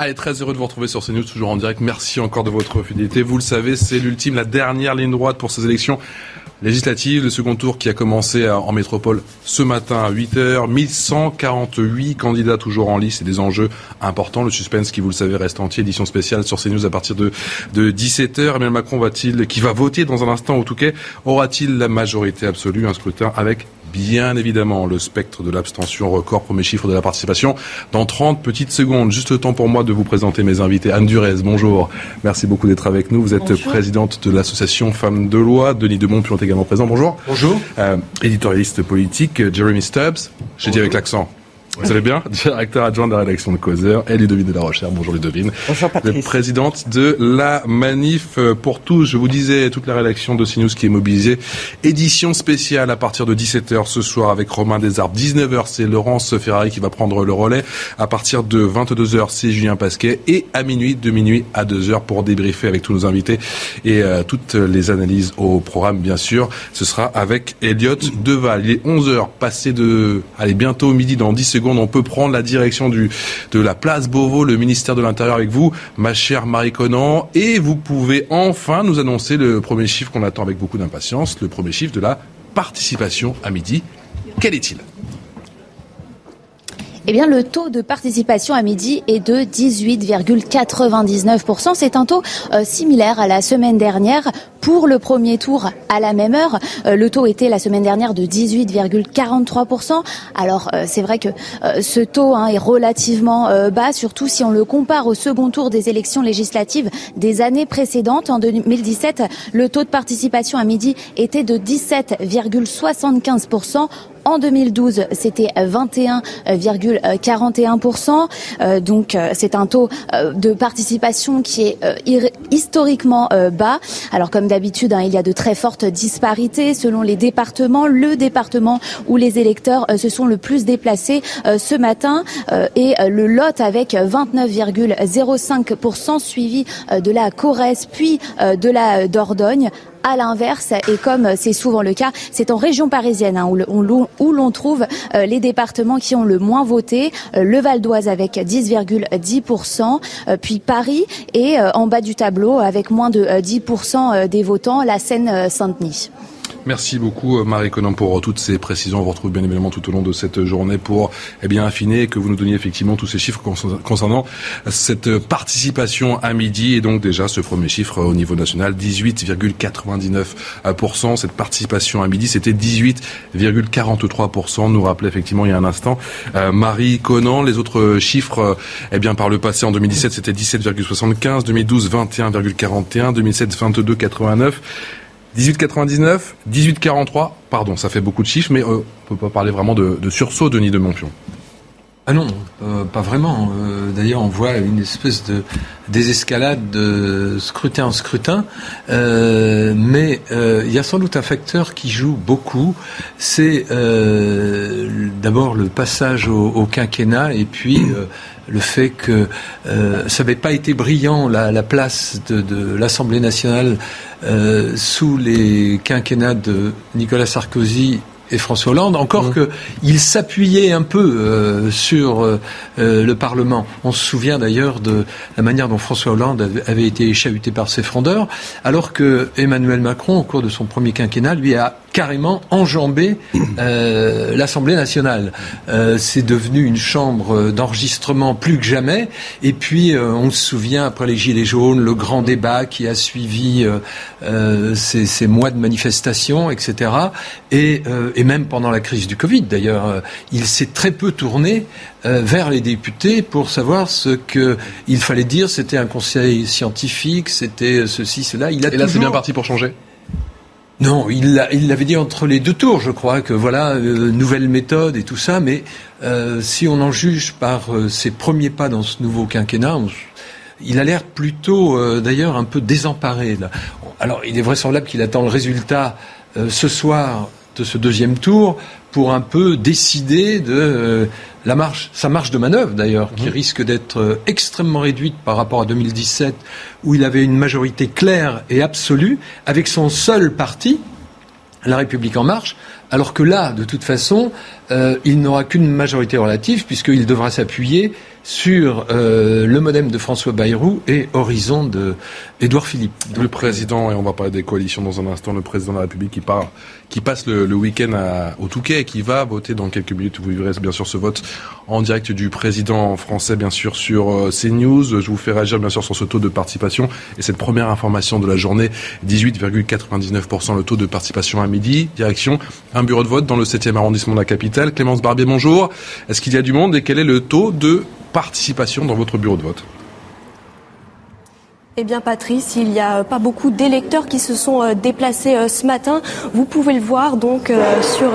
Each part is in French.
Allez, très heureux de vous retrouver sur CNews, toujours en direct. Merci encore de votre fidélité. Vous le savez, c'est l'ultime, la dernière ligne droite pour ces élections législatives. Le second tour qui a commencé en métropole ce matin à 8h. 1148 candidats toujours en lice et des enjeux importants. Le suspense qui, vous le savez, reste entier. Édition spéciale sur CNews à partir de, de 17h. Emmanuel Macron va-t-il, qui va voter dans un instant au Touquet, aura-t-il la majorité absolue? Un scrutin avec bien évidemment le spectre de l'abstention record, premier chiffre de la participation dans 30 petites secondes. Juste le temps pour moi de vous présenter mes invités. Anne Durez, bonjour. Merci beaucoup d'être avec nous. Vous êtes présidente de l'association Femmes de Loi. Denis de Montpion est également présent. Bonjour. Bonjour. Euh, éditorialiste politique, Jeremy Stubbs. J'ai dit avec l'accent. Vous allez bien? Directeur adjoint de la rédaction de Causeur et Ludovine de la Rochère. Bonjour Ludovine. Bonjour Patrice. présidente de la Manif pour tous. Je vous disais, toute la rédaction de CNews qui est mobilisée. Édition spéciale à partir de 17h ce soir avec Romain Desarbes. 19h, c'est Laurence Ferrari qui va prendre le relais. À partir de 22h, c'est Julien Pasquet. Et à minuit, de minuit à 2h pour débriefer avec tous nos invités et euh, toutes les analyses au programme, bien sûr. Ce sera avec Elliot Deval. Il est 11h, passé de, allez, bientôt midi dans 10 secondes on peut prendre la direction de la place Beauvau, le ministère de l'Intérieur avec vous, ma chère Marie Conan. Et vous pouvez enfin nous annoncer le premier chiffre qu'on attend avec beaucoup d'impatience, le premier chiffre de la participation à midi. Quel est-il? Eh bien, le taux de participation à midi est de 18,99%. C'est un taux euh, similaire à la semaine dernière. Pour le premier tour, à la même heure, euh, le taux était la semaine dernière de 18,43%. Alors, euh, c'est vrai que ce taux hein, est relativement bas, surtout si on le compare au second tour des élections législatives des années précédentes. En 2017, le taux de participation à midi était de 17,75%. En 2012, c'était 21,41%. Euh, donc euh, c'est un taux euh, de participation qui est historiquement bas. Alors comme d'habitude, hein, il y a de très fortes disparités selon les départements. Le département où les électeurs se sont le plus déplacés ce matin est le Lot avec 29,05% suivi de la Corrèze puis de la Dordogne à l'inverse, et comme c'est souvent le cas, c'est en région parisienne hein, où l'on trouve euh, les départements qui ont le moins voté. Euh, le Val d'Oise avec 10,10%, euh, puis Paris et en bas du tableau avec moins de 10% des votants, la Seine-Saint-Denis. Merci beaucoup Marie Conan pour toutes ces précisions. On vous retrouve bien évidemment tout au long de cette journée pour eh bien affiner et que vous nous donniez effectivement tous ces chiffres concernant cette participation à midi et donc déjà ce premier chiffre au niveau national 18,99%. Cette participation à midi c'était 18,43%. Nous rappelait effectivement il y a un instant euh, Marie Conan. Les autres chiffres eh bien par le passé en 2017 c'était 17,75, 2012 21,41, 2007 22,89. 18,99, 18,43, pardon, ça fait beaucoup de chiffres, mais euh, on peut pas parler vraiment de, de sursaut, Denis de Montpion. Ah non, euh, pas vraiment. Euh, d'ailleurs, on voit une espèce de désescalade de scrutin en scrutin. mais il y a sans doute un facteur qui joue beaucoup. C'est d'abord le passage au, quinquennat et puis le fait que ça n'avait pas été brillant la, place de, l'Assemblée nationale euh, sous les quinquennats de Nicolas Sarkozy et François Hollande, encore mmh. qu'il s'appuyait un peu euh, sur euh, le Parlement. On se souvient d'ailleurs de la manière dont François Hollande avait été chahuté par ses frondeurs, alors que Emmanuel Macron, au cours de son premier quinquennat, lui a carrément enjambé euh, l'Assemblée nationale. Euh, c'est devenu une chambre d'enregistrement plus que jamais. Et puis, euh, on se souvient, après les Gilets jaunes, le grand débat qui a suivi ces, ces, mois de manifestations, etc. Et, et, même pendant la crise du Covid, d'ailleurs, il s'est très peu tourné vers les députés pour savoir ce qu'il fallait dire. C'était un conseil scientifique, c'était ceci, cela. Il a et là, c'est bien parti pour changer Non, il l'avait dit entre les deux tours, je crois, que voilà, euh, nouvelle méthode et tout ça, mais euh, si on en juge par euh, ses premiers pas dans ce nouveau quinquennat, il a l'air plutôt, d'ailleurs, un peu désemparé. Alors, il est vraisemblable qu'il attend le résultat ce soir de ce deuxième tour pour un peu décider de la marche, sa marche de manœuvre d'ailleurs, qui risque d'être extrêmement réduite par rapport à 2017, où il avait une majorité claire et absolue, avec son seul parti, la République en marche, alors que là, de toute façon, euh, il n'aura qu'une majorité relative, puisqu'il devra s'appuyer sur euh, le modem de François Bayrou et Horizon de Édouard Philippe. Le président, et on va parler des coalitions dans un instant, le président de la République qui, part, qui passe le, week-end au Touquet et qui va voter dans quelques minutes. Vous verrez bien sûr ce vote en direct du président français, bien sûr, sur euh, CNews. Je vous fais réagir, bien sûr, sur ce taux de participation. Et cette première information de la journée, 18,99% le taux de participation à midi. Direction un bureau de vote dans le 7e arrondissement de la capitale. Clémence Barbier, bonjour. Est-ce qu'il y a du monde et quel est le taux de participation dans votre bureau de vote eh bien, Patrice, il n'y a pas beaucoup d'électeurs qui se sont euh, déplacés euh, ce matin. Vous pouvez le voir donc euh, sur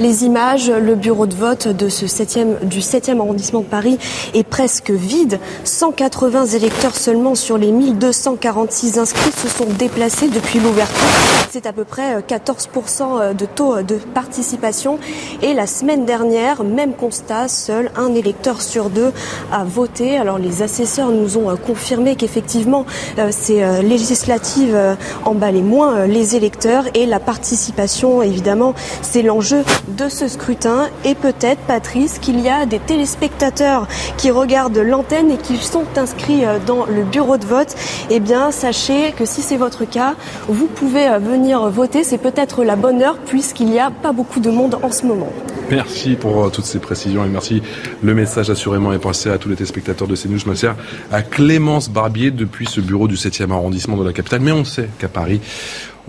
les images. Le bureau de vote de ce 7 du 7e arrondissement de Paris est presque vide. 180 électeurs seulement sur les 1246 inscrits se sont déplacés depuis l'ouverture. C'est à peu près 14% de taux de participation. Et la semaine dernière, même constat, seul un électeur sur deux a voté. Alors les assesseurs nous ont confirmé qu'effectivement, euh, ces euh, législatives euh, emballaient moins les électeurs et la participation, évidemment, c'est l'enjeu de ce scrutin. Et peut-être, Patrice, qu'il y a des téléspectateurs qui regardent l'antenne et qui sont inscrits dans le bureau de vote. Eh bien, sachez que si c'est votre cas, vous pouvez venir voter. C'est peut-être la bonne heure puisqu'il n'y a pas beaucoup de monde en ce moment. Merci pour toutes ces précisions et merci. Le message assurément est passé à tous les téléspectateurs de CNews. Je me sers à Clémence Barbier depuis ce bureau du 7e arrondissement de la capitale. Mais on sait qu'à Paris,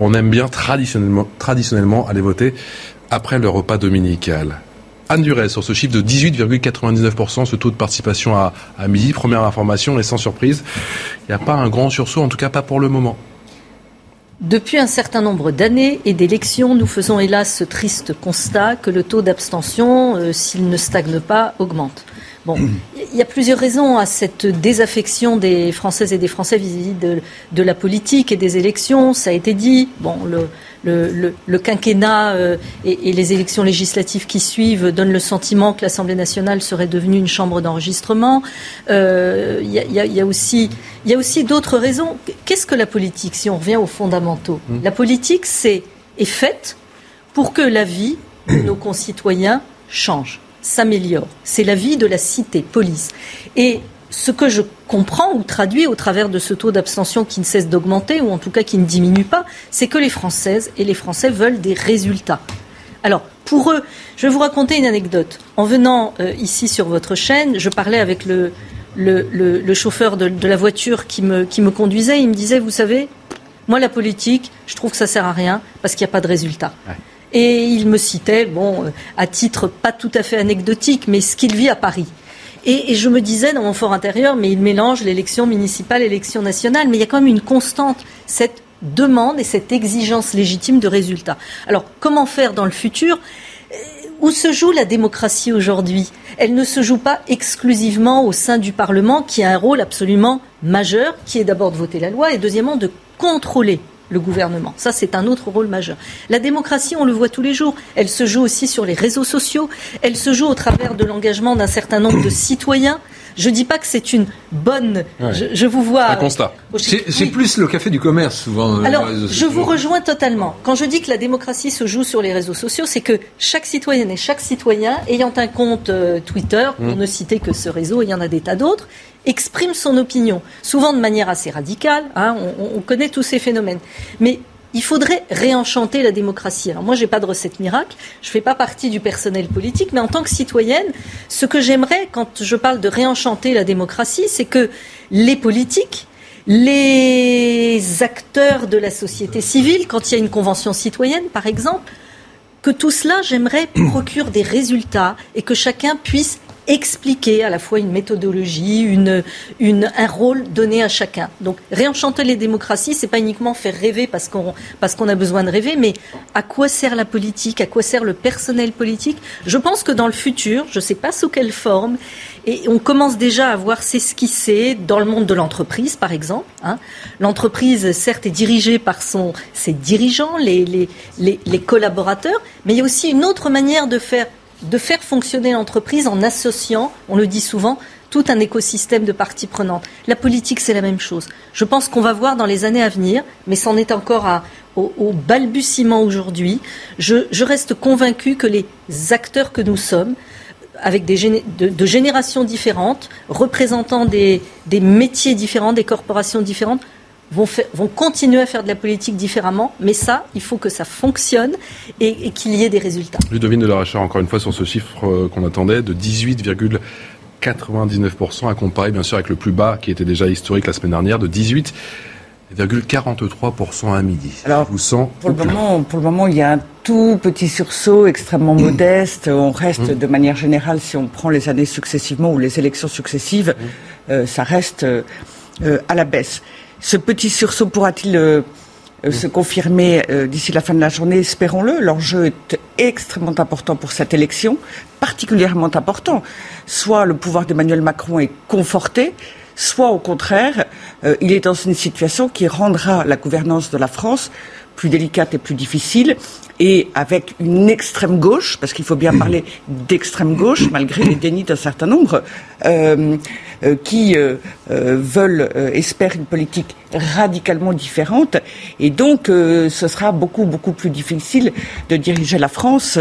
on aime bien traditionnellement, aller voter après le repas dominical. Anne Duret, sur ce chiffre de 18,99%, ce taux de participation à, à midi, première information, et sans surprise, il n'y a pas un grand sursaut, en tout cas pas pour le moment. Depuis un certain nombre d'années et d'élections, nous faisons hélas ce triste constat que le taux d'abstention, euh, s'il ne stagne pas, augmente. Bon, il y a plusieurs raisons à cette désaffection des Françaises et des Français vis-à-vis de, la politique et des élections. Ça a été dit. Bon, le, quinquennat euh, et, les élections législatives qui suivent donnent le sentiment que l'Assemblée nationale serait devenue une chambre d'enregistrement. Euh, il y, a aussi, aussi d'autres raisons. Qu'est-ce que la politique, si on revient aux fondamentaux? Mmh. La politique, c'est est faite pour que la vie de nos concitoyens change s'améliore. C'est la vie de la cité, police. Et ce que je comprends ou traduis au travers de ce taux d'abstention qui ne cesse d'augmenter, ou en tout cas qui ne diminue pas, c'est que les Françaises et les Français veulent des résultats. Alors, pour eux, je vais vous raconter une anecdote. En venant euh, ici sur votre chaîne, je parlais avec le, le, chauffeur de, la voiture qui me, qui me conduisait. Il me disait, vous savez, moi, la politique, je trouve que ça sert à rien parce qu'il n'y a pas de résultat. Et il me citait, bon, euh, à titre pas tout à fait anecdotique, mais ce qu'il vit à Paris. Et, je me disais dans mon fort intérieur, mais il mélange l'élection municipale et l'élection nationale, mais il y a quand même une constante, cette demande et cette exigence légitime de résultats. Alors, comment faire dans le futur? Euh, où se joue la démocratie aujourd'hui? Elle ne se joue pas exclusivement au sein du Parlement, qui a un rôle absolument majeur, qui est d'abord de voter la loi et deuxièmement de contrôler le gouvernement. Ça, c'est un autre rôle majeur. La démocratie, on le voit tous les jours. Elle se joue aussi sur les réseaux sociaux. Elle se joue au travers de l'engagement d'un certain nombre de citoyens. Je ne dis pas que c'est une bonne. Je, vous vois. Un constat. C'est plus le café du commerce, souvent. Alors, je vous rejoins totalement. Quand je dis que la démocratie se joue sur les réseaux sociaux, c'est que chaque citoyenne et chaque citoyen, ayant un compte euh, Twitter, pour mmh. ne citer que ce réseau, il y en a des tas d'autres, exprime son opinion, souvent de manière assez radicale. Hein, on, connaît tous ces phénomènes. Mais il faudrait réenchanter la démocratie. Alors moi, j'ai pas de recette miracle, je fais pas partie du personnel politique, mais en tant que citoyenne, ce que j'aimerais quand je parle de réenchanter la démocratie, c'est que les politiques, les acteurs de la société civile, quand il y a une convention citoyenne, par exemple, que tout cela, j'aimerais, procure des résultats et que chacun puisse expliquer à la fois une méthodologie, une, une, un rôle donné à chacun. Donc réenchanter les démocraties, c'est pas uniquement faire rêver parce qu'on parce qu'on a besoin de rêver, mais à quoi sert la politique, à quoi sert le personnel politique? Je pense que dans le futur, je ne sais pas sous quelle forme, et on commence déjà à voir s'esquisser dans le monde de l'entreprise, par exemple. Hein. L'entreprise, certes, est dirigée par son, ses dirigeants, les, les, les, les collaborateurs, mais il y a aussi une autre manière de faire de faire fonctionner l'entreprise en associant, on le dit souvent, tout un écosystème de parties prenantes. La politique, c'est la même chose. Je pense qu'on va voir dans les années à venir, mais c'en est encore au, balbutiement aujourd'hui. Je, reste convaincu que les acteurs que nous sommes, avec des de, générations différentes, représentant des métiers différents, des corporations différentes, vont, vont, continuer à faire de la politique différemment, mais ça, il faut que ça fonctionne et, qu'il y ait des résultats. Ludovine de la Rachard, encore une fois, sur ce chiffre euh, qu'on attendait de 18,99% à comparer bien sûr avec le plus bas qui était déjà historique la semaine dernière de 18,43% à midi. Alors, vous pour, le moment, pour le moment, il y a un tout petit sursaut extrêmement mmh. modeste. On reste mmh. de manière générale, si on prend les années successivement ou les élections successives, mmh. euh, ça reste euh, à la baisse. Ce petit sursaut pourra-t-il euh, euh, se confirmer euh, d'ici la fin de la journée Espérons-le. L'enjeu est extrêmement important pour cette élection, particulièrement important. Soit le pouvoir d'Emmanuel Macron est conforté, soit au contraire, il est dans une situation qui rendra la gouvernance de la France plus délicate et plus difficile, et avec une extrême gauche, parce qu'il faut bien parler d'extrême gauche, malgré les dénis d'un certain nombre, euh, euh, qui euh, veulent, espèrent une politique radicalement différente. Et donc, ce sera beaucoup, beaucoup plus difficile de diriger la France.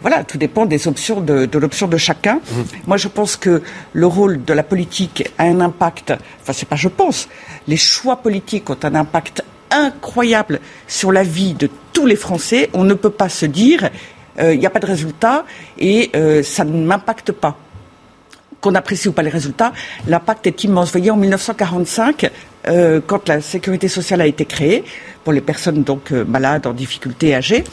voilà, tout dépend des options de, de l'option de chacun. Mmh. Moi, je pense que le rôle de la politique a un impact, enfin, c'est pas je pense, les choix politiques ont un impact incroyable sur la vie de tous les Français. On ne peut pas se dire il euh, n'y a pas de résultat et euh, ça ne m'impacte pas. Qu'on apprécie ou pas les résultats, l'impact est immense. Vous voyez, en 1945, euh, quand la sécurité sociale a été créée, pour les personnes donc malades, en difficulté, âgées,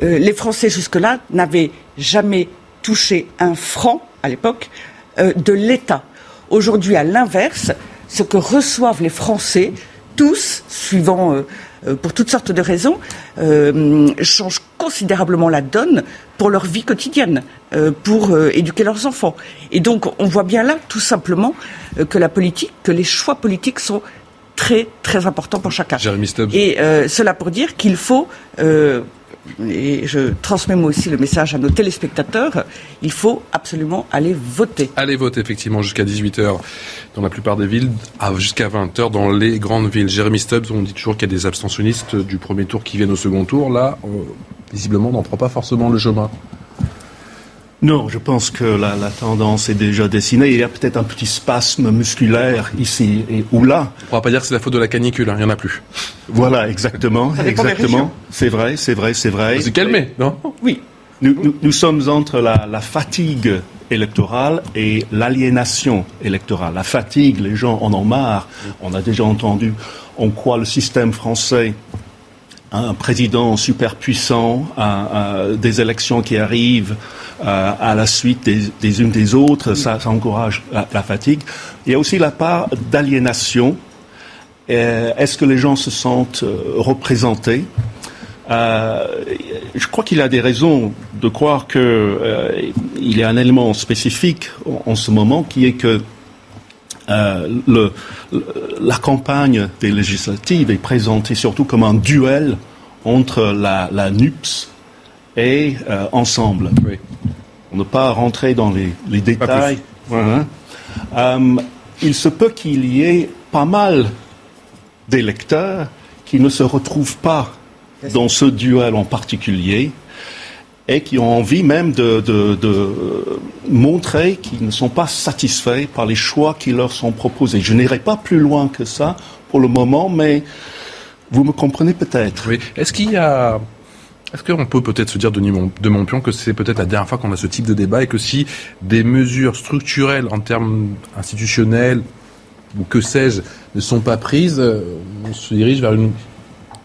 les Français jusque-là n'avaient jamais touché un franc, à l'époque, de l'État. Aujourd'hui, à l'inverse, ce que reçoivent les Français, tous, suivant, euh, euh, pour toutes sortes de raisons, euh, changent considérablement la donne pour leur vie quotidienne, pour éduquer leurs enfants. Et donc, on voit bien là, tout simplement, que la politique, que les choix politiques sont très, très importants pour chacun. Et cela pour dire qu'il faut et je transmets moi aussi le message à nos téléspectateurs, il faut absolument aller voter. Aller voter effectivement jusqu'à 18h dans la plupart des villes, jusqu'à 20h dans les grandes villes. Jérémy Stubbs, on dit toujours qu'il y a des abstentionnistes du premier tour qui viennent au second tour. Là, visiblement, on n'en prend pas forcément le chemin. Non, je pense que la, tendance est déjà dessinée. Il y a peut-être un petit spasme musculaire ici et ou là. On ne pourra pas dire que c'est la faute de la canicule, hein, il n'y en a plus. Voilà, exactement. exactement. C'est vrai, c'est vrai, c'est vrai. Vous calmé, non Oui. Nous, sommes entre la, la fatigue électorale et l'aliénation électorale. La fatigue, les gens en ont marre. On a déjà entendu on croit le système français un président super puissant, des élections qui arrivent euh, à la suite des, unes des autres, ça, encourage la, fatigue. Il y a aussi la part d'aliénation. Euh, est-ce que les gens se sentent euh, représentés? Je crois qu'il y a des raisons de croire qu'il y a un élément spécifique en, ce moment qui est que la campagne des législatives est présentée surtout comme un duel entre la, la NUPS et euh, Ensemble. On ne pas rentrer dans les, les détails. Euh, il se peut qu'il y ait pas mal d'électeurs qui ne se retrouvent pas dans ce duel en particulier et qui ont envie même de, de, de montrer qu'ils ne sont pas satisfaits par les choix qui leur sont proposés. Je n'irai pas plus loin que ça pour le moment, mais vous me comprenez peut-être. Oui. Est-ce qu'il y a est-ce qu'on peut peut-être se dire, de mon pion que c'est peut-être la dernière fois qu'on a ce type de débat et que si des mesures structurelles en termes institutionnels ou que sais-je ne sont pas prises, euh, on se dirige vers une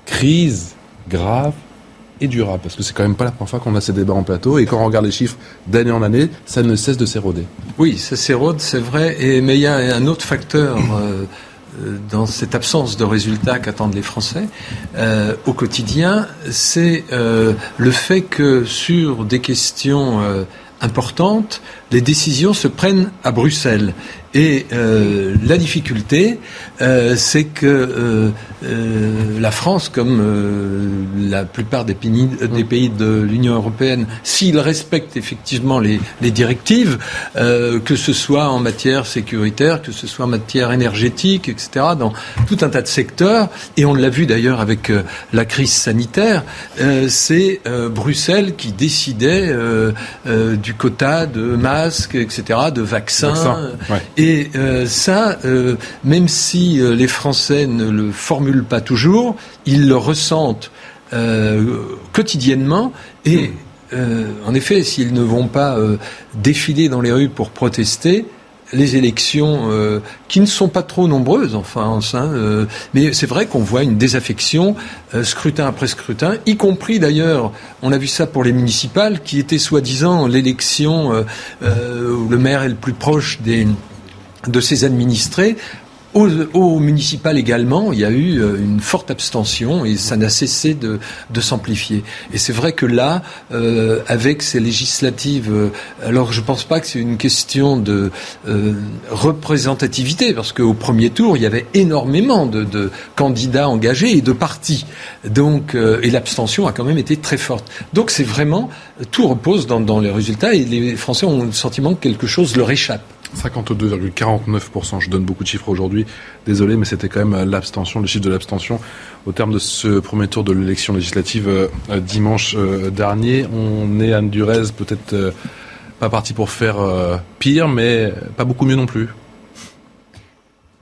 crise grave et durable? Parce que c'est quand même pas la première fois qu'on a ces débats en plateau. Et quand on regarde les chiffres d'année en année, ça ne cesse de s'éroder. Oui, ça s'érode, c'est vrai. Et, mais il y a un autre facteur. Euh, dans cette absence de résultats qu'attendent les Français euh, au quotidien, c'est euh, le fait que sur des questions importantes, les décisions se prennent à Bruxelles. Et euh, la difficulté, euh, c'est que euh, la France, comme la plupart des pays, des pays de l'Union européenne, s'ils respectent effectivement les, les directives, que ce soit en matière sécuritaire, que ce soit en matière énergétique, etc., dans tout un tas de secteurs, et on l'a vu d'ailleurs avec la crise sanitaire, c'est Bruxelles qui décidait du quota de masques, etc., de vaccins. Vaccin, et euh, ça, euh, même si euh, les Français ne le formulent pas toujours, ils le ressentent quotidiennement. Et en effet, s'ils ne vont pas défiler dans les rues pour protester, les élections qui ne sont pas trop nombreuses, enfin, mais c'est vrai qu'on voit une désaffection scrutin après scrutin, y compris d'ailleurs, on a vu ça pour les municipales, qui était soi-disant l'élection où le maire est le plus proche des de ses administrés. Au, municipal également, il y a eu euh, une forte abstention et ça n'a cessé de, s'amplifier. Et c'est vrai que là, euh, avec ces législatives, euh, alors je ne pense pas que c'est une question de représentativité, parce qu'au premier tour, il y avait énormément de, candidats engagés et de partis. Donc, et l'abstention a quand même été très forte. Donc c'est vraiment, tout repose dans, dans les résultats et les Français ont le sentiment que quelque chose leur échappe. 52,49%. Je donne beaucoup de chiffres aujourd'hui. Désolé, mais c'était quand même l'abstention, le chiffre de l'abstention au terme de ce premier tour de l'élection législative euh, dimanche euh, dernier. On est, Anne Durez, peut-être euh, pas parti pour faire pire, mais pas beaucoup mieux non plus.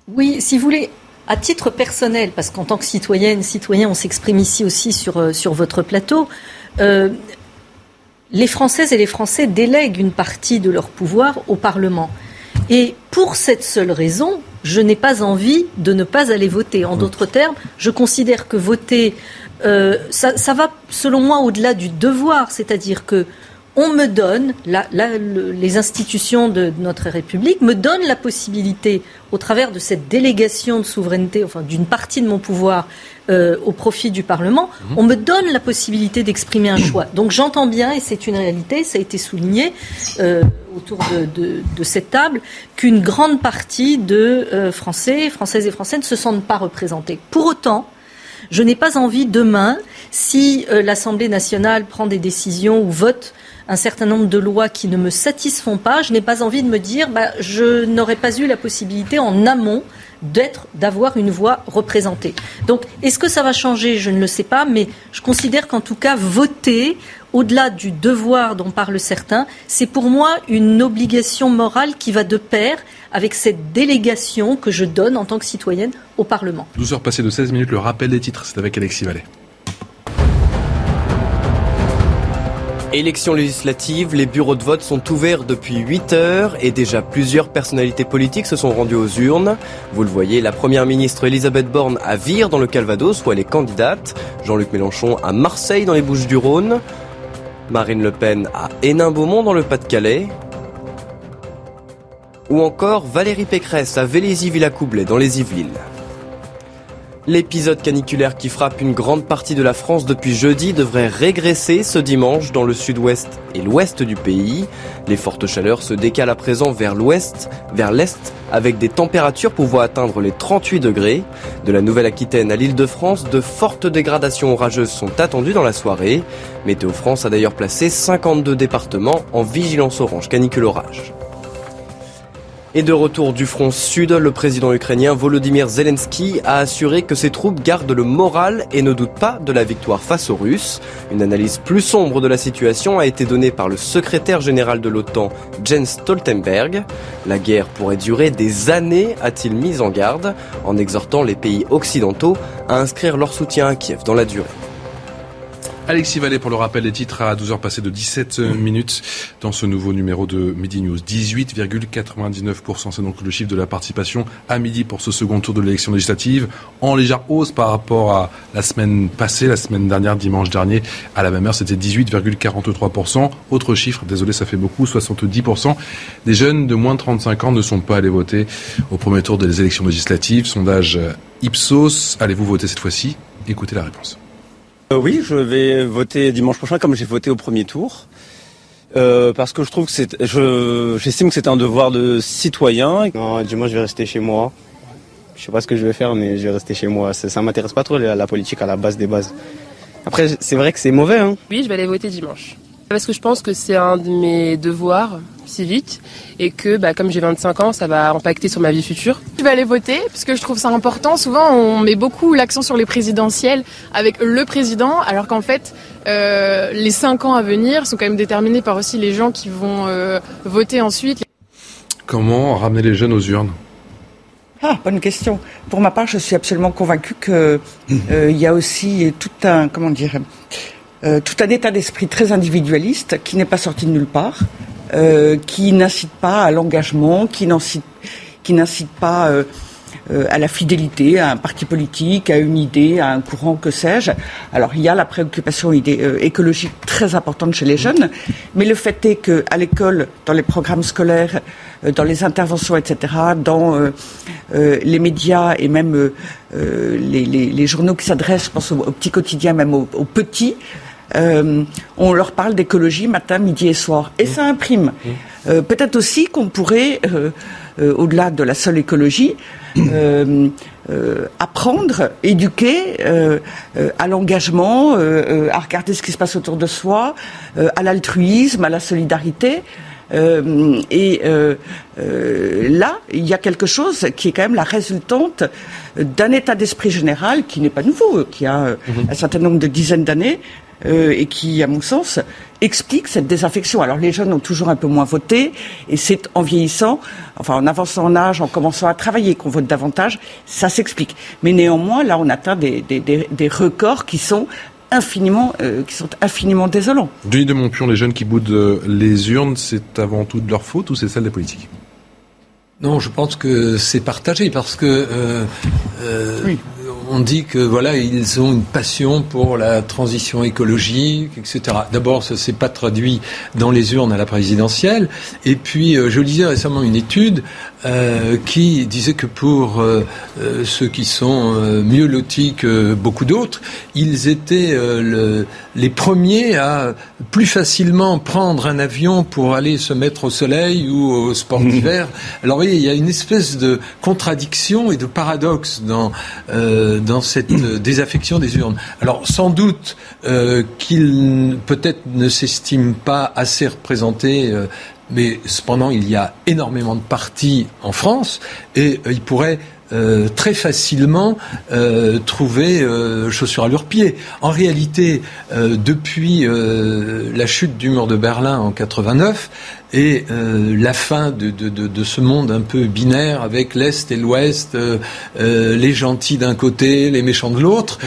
Oui, si vous voulez, à titre personnel, parce qu'en tant que citoyenne, citoyen, on s'exprime ici aussi sur, sur votre plateau. les Françaises et les Français délèguent une partie de leur pouvoir au Parlement. Et pour cette seule raison, je n'ai pas envie de ne pas aller voter. En d'autres termes, je considère que voter, euh, ça, va, selon moi, au-delà du devoir. C'est-à-dire que on me donne, les institutions de notre République me donnent la possibilité, au travers de cette délégation de souveraineté, enfin d'une partie de mon pouvoir euh, au profit du Parlement, mhm. on me donne la possibilité d'exprimer un choix. Donc j'entends bien, et c'est une réalité, ça a été souligné euh, autour de, cette table, qu'une grande partie de euh, Français, Françaises et Français ne se sentent pas représentés. Pour autant, je n'ai pas envie demain, si l'Assemblée nationale prend des décisions ou vote un certain nombre de lois qui ne me satisfont pas, je n'ai pas envie de me dire bah, je n'aurais pas eu la possibilité en amont d'être, d'avoir une voix représentée. Donc, est-ce que ça va changer? Je ne le sais pas, mais je considère qu'en tout cas, voter, au-delà du devoir dont parlent certains, c'est pour moi une obligation morale qui va de pair avec cette délégation que je donne en tant que citoyenne au Parlement. 12 heures passées de 16 minutes, le rappel des titres, c'est avec Alexis Vallée. Élections législatives, les bureaux de vote sont ouverts depuis 8 heures et déjà plusieurs personnalités politiques se sont rendues aux urnes. Vous le voyez, la première ministre Elisabeth Borne à Vire dans le Calvados, où elle est candidate. Jean-Luc Mélenchon à Marseille dans les Bouches du Rhône. Marine Le Pen à Hénin-Beaumont dans le Pas-de-Calais. Ou encore Valérie Pécresse à Vélizy-Villacoublay dans les Yvelines. L'épisode caniculaire qui frappe une grande partie de la France depuis jeudi devrait régresser ce dimanche dans le sud-ouest et l'ouest du pays. Les fortes chaleurs se décalent à présent vers l'ouest, vers l'est, avec des températures pouvant atteindre les 38 degrés. De la Nouvelle-Aquitaine à l'île de France, de fortes dégradations orageuses sont attendues dans la soirée. Météo France a d'ailleurs placé 52 départements en vigilance orange canicule orage. Et de retour du front sud, le président ukrainien Volodymyr Zelensky a assuré que ses troupes gardent le moral et ne doutent pas de la victoire face aux Russes. Une analyse plus sombre de la situation a été donnée par le secrétaire général de l'OTAN, Jens Stoltenberg. La guerre pourrait durer des années, a-t-il mis en garde, en exhortant les pays occidentaux à inscrire leur soutien à Kiev dans la durée. Alexis Vallée pour le rappel des titres à 12h passées de 17 minutes dans ce nouveau numéro de Midi News. 18,99%, c'est donc le chiffre de la participation à midi pour ce second tour de l'élection législative, en légère hausse par rapport à la semaine passée, la semaine dernière, dimanche dernier, à la même heure, c'était 18,43%. Autre chiffre, désolé, ça fait beaucoup, 70% des jeunes de moins de 35 ans ne sont pas allés voter au premier tour des élections législatives. Sondage Ipsos, allez-vous voter cette fois-ci? Écoutez la réponse. Euh, oui, je vais voter dimanche prochain comme j'ai voté au premier tour. Euh, parce que je trouve que c'est, j'estime que c'est un devoir de citoyen. Non, dimanche je vais rester chez moi. Je sais pas ce que je vais faire, mais je vais rester chez moi. Ça, ça m'intéresse pas trop la, la, politique à la base des bases. Après, c'est vrai que c'est mauvais. Hein. Oui, je vais aller voter dimanche. Parce que je pense que c'est un de mes devoirs civiques et que bah, comme j'ai 25 ans, ça va impacter sur ma vie future. Je vais aller voter parce que je trouve ça important. Souvent, on met beaucoup l'accent sur les présidentielles avec le président, alors qu'en fait, euh, les 5 ans à venir sont quand même déterminés par aussi les gens qui vont euh, voter ensuite. Comment ramener les jeunes aux urnes? Ah, bonne question. Pour ma part, je suis absolument convaincue qu'il euh, y a aussi tout un, comment dire, euh, tout un état d'esprit très individualiste qui n'est pas sorti de nulle part, euh, qui n'incite pas à l'engagement, qui n'incite pas euh, à la fidélité à un parti politique, à une idée, à un courant, que sais-je. Alors il y a la préoccupation écologique très importante chez les jeunes, mais le fait est qu'à l'école, dans les programmes scolaires, dans les interventions, etc., dans les médias et même les, journaux qui s'adressent, je pense aux, petits quotidiens, même aux petits, euh, on leur parle d'écologie matin, midi et soir. Et ça imprime. Mmh. Euh, peut-être aussi qu'on pourrait, euh, au-delà de la seule écologie, apprendre, éduquer à l'engagement, à regarder ce qui se passe autour de soi, à l'altruisme, à la solidarité. et là, il y a quelque chose qui est quand même la résultante d'un état d'esprit général qui n'est pas nouveau, qui a mmh. un certain nombre de dizaines d'années, euh, et qui, à mon sens, explique cette désaffection. Alors les jeunes ont toujours un peu moins voté, et c'est en vieillissant, enfin en avançant en âge, en commençant à travailler qu'on vote davantage, ça s'explique. Mais néanmoins, là, on atteint des, des, des, des records qui sont infiniment, euh, qui sont infiniment désolants. Denis de Montpion, les jeunes qui boudent les urnes, c'est avant tout de leur faute ou c'est celle des politiques? Non, je pense que c'est partagé parce que euh, euh, oui on dit que voilà, ils ont une passion pour la transition écologique, etc. D'abord, ça s'est pas traduit dans les urnes à la présidentielle. Et puis, euh, je lisais récemment une étude euh, qui disait que pour euh, ceux qui sont mieux lotis que beaucoup d'autres, ils étaient les premiers à plus facilement prendre un avion pour aller se mettre au soleil ou au sport mmh. d'hiver. Alors, oui, il y a une espèce de contradiction et de paradoxe dans dans cette euh, désaffection des urnes. Alors sans doute euh, qu'ils peut-être ne s'estiment pas assez représentés. Euh, mais cependant, il y a énormément de partis en France et ils pourraient euh, très facilement euh, trouver euh, chaussures à leurs pieds. En réalité, depuis la chute du mur de Berlin en 89 et la fin de, de, de, de, ce monde un peu binaire avec l'Est et l'Ouest, les gentils d'un côté, les méchants de l'autre,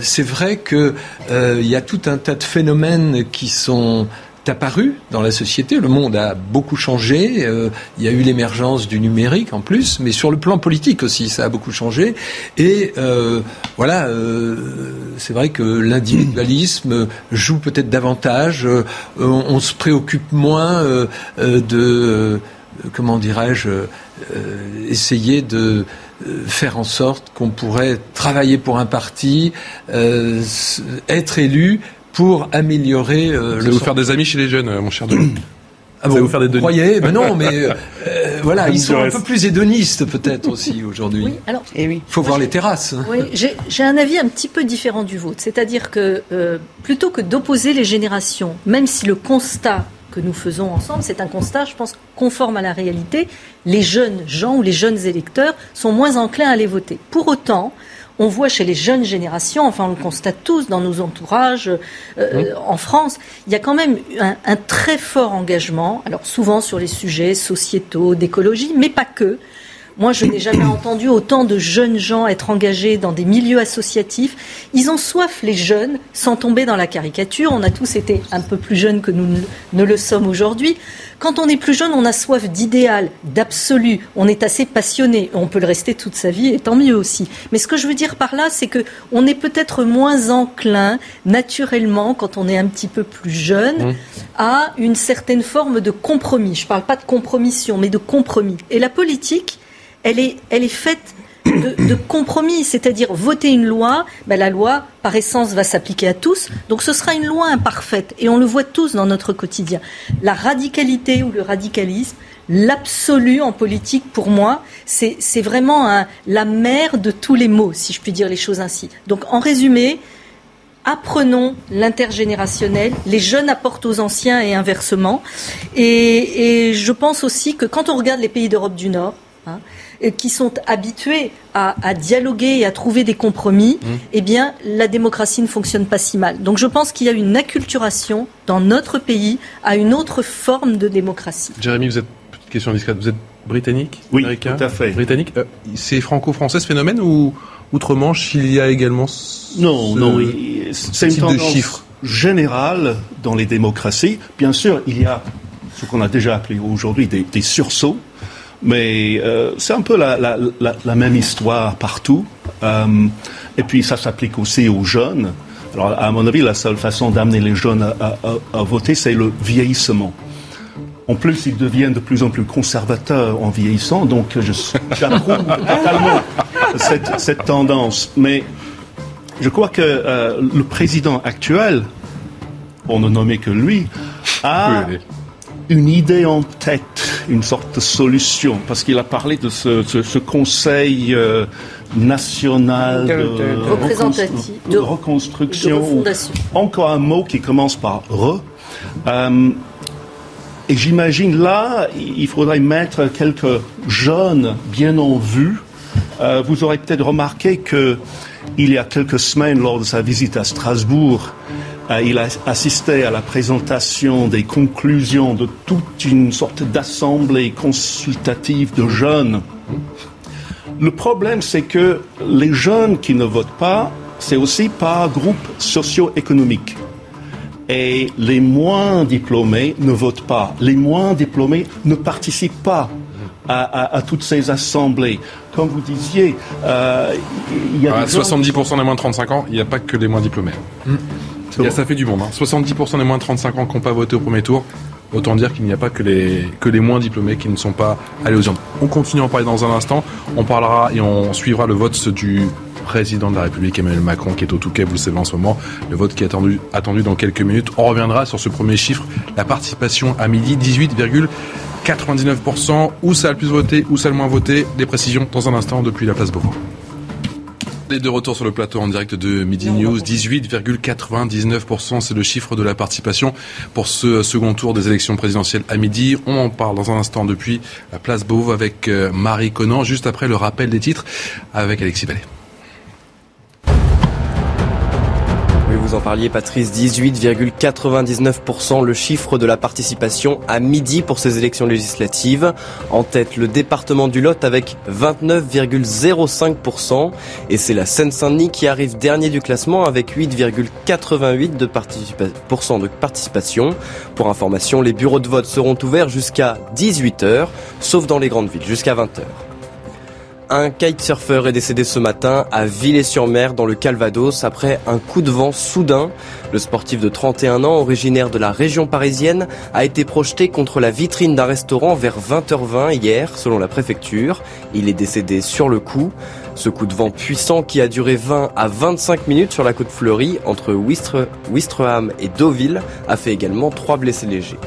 c'est vrai qu'il y a tout un tas de phénomènes qui sont apparu dans la société. Le monde a beaucoup changé. Euh, il y a eu l'émergence du numérique en plus, mais sur le plan politique aussi, ça a beaucoup changé. Et euh, voilà, euh, c'est vrai que l'individualisme joue peut-être davantage. On, se préoccupe moins de, comment dirais-je, essayer de faire en sorte qu'on pourrait travailler pour un parti, être élu pour améliorer euh, le. Vous faire des amis chez les jeunes, euh, mon cher Denis. Ah vous faire des Vous croyez? Mais non, mais euh, voilà, ils sont un peu plus hédonistes peut-être aussi aujourd'hui. Oui, alors, il eh faut voir les terrasses. Oui, j'ai un avis un petit peu différent du vôtre. C'est-à-dire que plutôt que d'opposer les générations, même si le constat que nous faisons ensemble, c'est un constat, je pense, conforme à la réalité, les jeunes gens ou les jeunes électeurs sont moins enclins à les voter. Pour autant, on voit chez les jeunes générations, enfin on le constate tous dans nos entourages euh, en France, il y a quand même un, très fort engagement, alors souvent sur les sujets sociétaux, d'écologie, mais pas que. Moi, je n'ai jamais entendu autant de jeunes gens être engagés dans des milieux associatifs. Ils ont soif, les jeunes, sans tomber dans la caricature. On a tous été un peu plus jeunes que nous ne le sommes aujourd'hui. Quand on est plus jeune, on a soif d'idéal, d'absolu. On est assez passionné. On peut le rester toute sa vie, et tant mieux aussi. Mais ce que je veux dire par là, c'est que on est peut-être moins enclin, naturellement, quand on est un petit peu plus jeune, mmh. à une certaine forme de compromis. Je ne parle pas de compromission, mais de compromis. Et la politique, elle est, faite de, compromis, c'est-à-dire voter une loi, ben la loi, par essence, va s'appliquer à tous, donc ce sera une loi imparfaite, et on le voit tous dans notre quotidien. La radicalité ou le radicalisme, l'absolu en politique, pour moi, c'est vraiment la mère de tous les mots, si je puis dire les choses ainsi. Donc, en résumé, apprenons l'intergénérationnel, les jeunes apportent aux anciens et inversement. Et, et je pense aussi que quand on regarde les pays d'Europe du Nord, hein, qui sont habitués à, dialoguer et à trouver des compromis, mmh. eh bien, la démocratie ne fonctionne pas si mal. Donc je pense qu'il y a une acculturation dans notre pays à une autre forme de démocratie. Jérémy, vous êtes, petite question discrète, vous êtes britannique Oui, américain, tout à fait. Britannique. Euh, c'est franco-français ce phénomène ou outre-Manche, il y a également Non, non, c'est une tendance générale dans les démocraties. Bien sûr, il y a ce qu'on a déjà appelé aujourd'hui des, des sursauts mais euh, c'est un peu la, la, la, la, même histoire partout. Euh, et puis ça s'applique aussi aux jeunes. Alors à mon avis, la seule façon d'amener les jeunes à, à, à voter, c'est le vieillissement. En plus, ils deviennent de plus en plus conservateurs en vieillissant, donc j'approuve totalement cette, cette, tendance. Mais je crois que euh, le président actuel, pour ne nommer que lui, a une idée en tête, une sorte de solution, parce qu'il a parlé de ce, ce, conseil euh, national de, de, de, reconstruction. encore un mot qui commence par re. Euh, et j'imagine là, il faudrait mettre quelques jeunes bien en vue. Euh, vous aurez peut-être remarqué que il y a quelques semaines, lors de sa visite à Strasbourg, il a assisté à la présentation des conclusions de toute une sorte d'assemblée consultative de jeunes. Le problème, c'est que les jeunes qui ne votent pas, c'est aussi par groupe socio-économique. Et les moins diplômés ne votent pas. Les moins diplômés ne participent pas à, toutes ces assemblées. Comme vous disiez, euh, il y a 70% des moins de 35 ans, il n'y a pas que les moins diplômés. Ça fait du monde. 70% hein. des moins de 35 ans qui n'ont pas voté au premier tour. Autant dire qu'il n'y a pas que les, moins diplômés qui ne sont pas allés aux urnes. On continue à en parler dans un instant. On parlera et on suivra le vote du président de la République Emmanuel Macron qui est au Touquet, vous le savez en ce moment, le vote qui est attendu, dans quelques minutes. On reviendra sur ce premier chiffre, la participation à midi, 18,99%. Où ça a le plus voté, où ça a le moins voté? Des précisions dans un instant depuis la place Beauvoir. Les de retour sur le plateau en direct de Midi News, 18,99%, c'est le chiffre de la participation pour ce second tour des élections présidentielles à midi. On en parle dans un instant depuis la place Beauve avec euh, Marie Conan, juste après le rappel des titres avec Alexis Vallée. Vous en parliez, Patrice, 18,99% le chiffre de la participation à midi pour ces élections législatives. En tête, le département du Lot avec 29,05%. Et c'est la Seine-Saint-Denis qui arrive dernier du classement avec 8,88% de, participation. Pour information, les bureaux de vote seront ouverts jusqu'à 18h, sauf dans les grandes villes, jusqu'à 20h. Un kitesurfer est décédé ce matin à Villers-sur-Mer dans le Calvados après un coup de vent soudain. Le sportif de 31 ans, originaire de la région parisienne, a été projeté contre la vitrine d'un restaurant vers 20h20 hier, selon la préfecture. Il est décédé sur le coup. Ce coup de vent puissant qui a duré 20 à 25 minutes sur la côte fleurie entre Wistreham et Deauville a fait également trois blessés légers.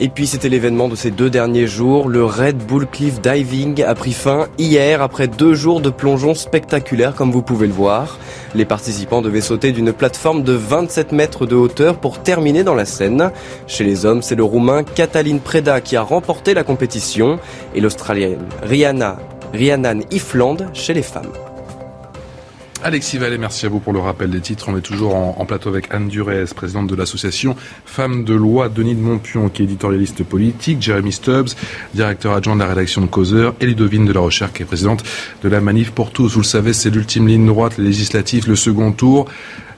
Et puis c'était l'événement de ces deux derniers jours. Le Red Bull Cliff Diving a pris fin hier après deux jours de plongeon spectaculaire comme vous pouvez le voir. Les participants devaient sauter d'une plateforme de 27 mètres de hauteur pour terminer dans la Seine. Chez les hommes, c'est le Roumain Catalin Preda qui a remporté la compétition et l'Australienne Rihanna, Rhiannon Ifland chez les femmes. Alexis Vallée, merci à vous pour le rappel des titres. On est toujours en, plateau avec Anne Durez, présidente de l'association Femmes de Loi, Denis de Montpion, qui est éditorialiste politique, Jeremy Stubbs, directeur adjoint de la rédaction de Causeur, et Ludovine de la Recherche, qui est présidente de la Manif pour tous. Vous le savez, c'est l'ultime ligne droite, les législatives, le second tour.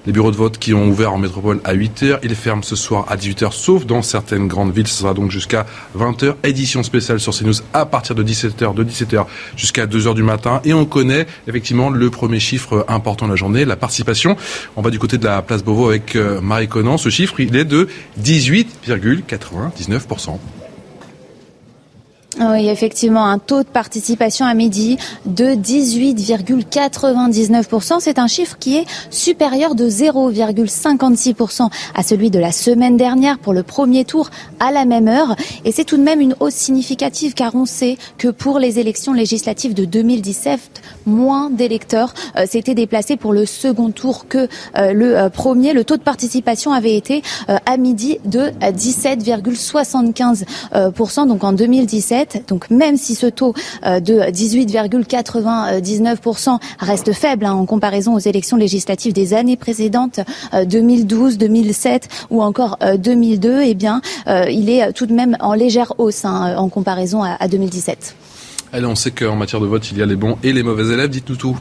Les bureaux de vote qui ont ouvert en métropole à 8h, ils ferment ce soir à 18h, sauf dans certaines grandes villes. Ce sera donc jusqu'à 20h. Édition spéciale sur CNews à partir de 17h, de 17h jusqu'à 2h du matin. Et on connaît effectivement le premier chiffre important de la journée, la participation. On va du côté de la place Beauvau avec euh, Marie Conan. Ce chiffre, il est de 18,99%. Oui, effectivement, un taux de participation à midi de 18,99%. C'est un chiffre qui est supérieur de 0,56% à celui de la semaine dernière pour le premier tour à la même heure. Et c'est tout de même une hausse significative car on sait que pour les élections législatives de 2017, moins d'électeurs euh, s'étaient déplacés pour le second tour que euh, le euh, premier. Le taux de participation avait été à midi de 17,75%. Donc en 2017, donc même si ce taux euh, de 18,99% reste faible hein, en comparaison aux élections législatives des années précédentes, 2012, euh, 2007 ou encore 2002, euh, eh bien, il est tout de même en légère hausse hein, en comparaison à, 2017. Allez, on sait qu'en matière de vote, il y a les bons et les mauvais élèves. Dites-nous tout.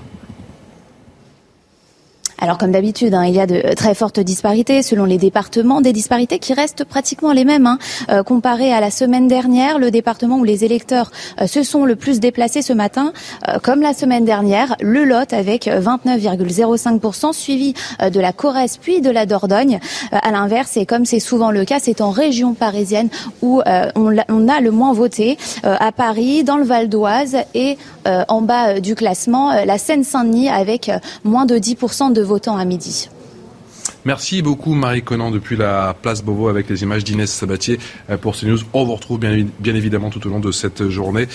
Alors comme d'habitude, hein, il y a de très fortes disparités selon les départements, des disparités qui restent pratiquement les mêmes. Hein. Euh, comparé à la semaine dernière, le département où les électeurs euh, se sont le plus déplacés ce matin, euh, comme la semaine dernière, le Lot avec 29,05%, suivi de la Corrèze puis de la Dordogne. à l'inverse, et comme c'est souvent le cas, c'est en région parisienne où on, on, a le moins voté, à Paris, dans le Val d'Oise et en bas du classement, la Seine-Saint-Denis avec moins de 10% de votant à midi. Merci beaucoup Marie Conan depuis la place Beauvau avec les images d'Inès Sabatier euh, pour CNews. On vous retrouve bien, évidemment tout au long de cette journée.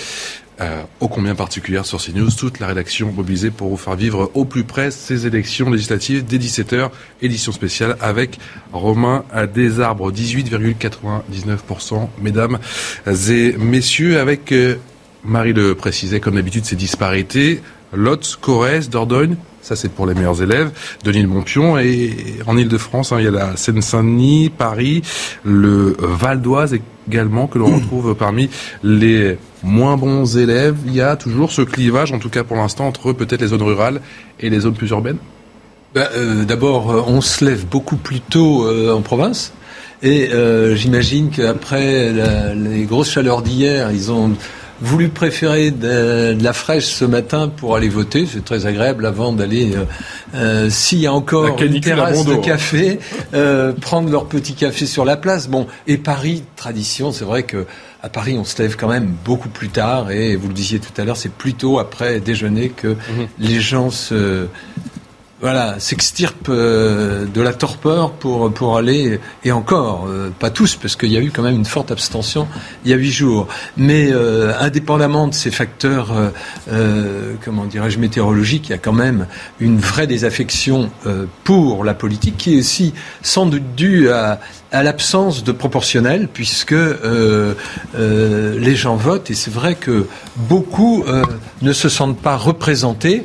Euh, ô combien particulière sur CNews, toute la rédaction mobilisée pour vous faire vivre au plus près ces élections législatives dès 17h, édition spéciale avec Romain Desarbres, 18,99%, mesdames et messieurs, avec euh, Marie le précisait, comme d'habitude, ces disparités, Lot, Corrèze, Dordogne, ça, c'est pour les meilleurs élèves de l'île Montpion. Et en Ile-de-France, hein, il y a la Seine-Saint-Denis, Paris, le Val d'Oise également, que l'on retrouve parmi les moins bons élèves. Il y a toujours ce clivage, en tout cas pour l'instant, entre peut-être les zones rurales et les zones plus urbaines bah, euh, D'abord, euh, on se lève beaucoup plus tôt euh, en province. Et j'imagine qu'après les grosses chaleurs d'hier, ils ont voulu préférer de, la fraîche ce matin pour aller voter. C'est très agréable avant d'aller, euh, euh, s'il y a encore une terrasse de café, euh, prendre leur petit café sur la place. Bon, et Paris, tradition, c'est vrai que à Paris, on se lève quand même beaucoup plus tard et vous le disiez tout à l'heure, c'est plutôt après déjeuner que mhm. les gens se voilà, s'extirpe euh, de la torpeur pour, pour aller, et encore, euh, pas tous, parce qu'il y a eu quand même une forte abstention il y a huit jours. Mais euh, indépendamment de ces facteurs, comment dirais-je, météorologiques, il y a quand même une vraie désaffection pour la politique, qui est aussi sans doute due à, à l'absence de proportionnel, puisque les gens votent, et c'est vrai que beaucoup ne se sentent pas représentés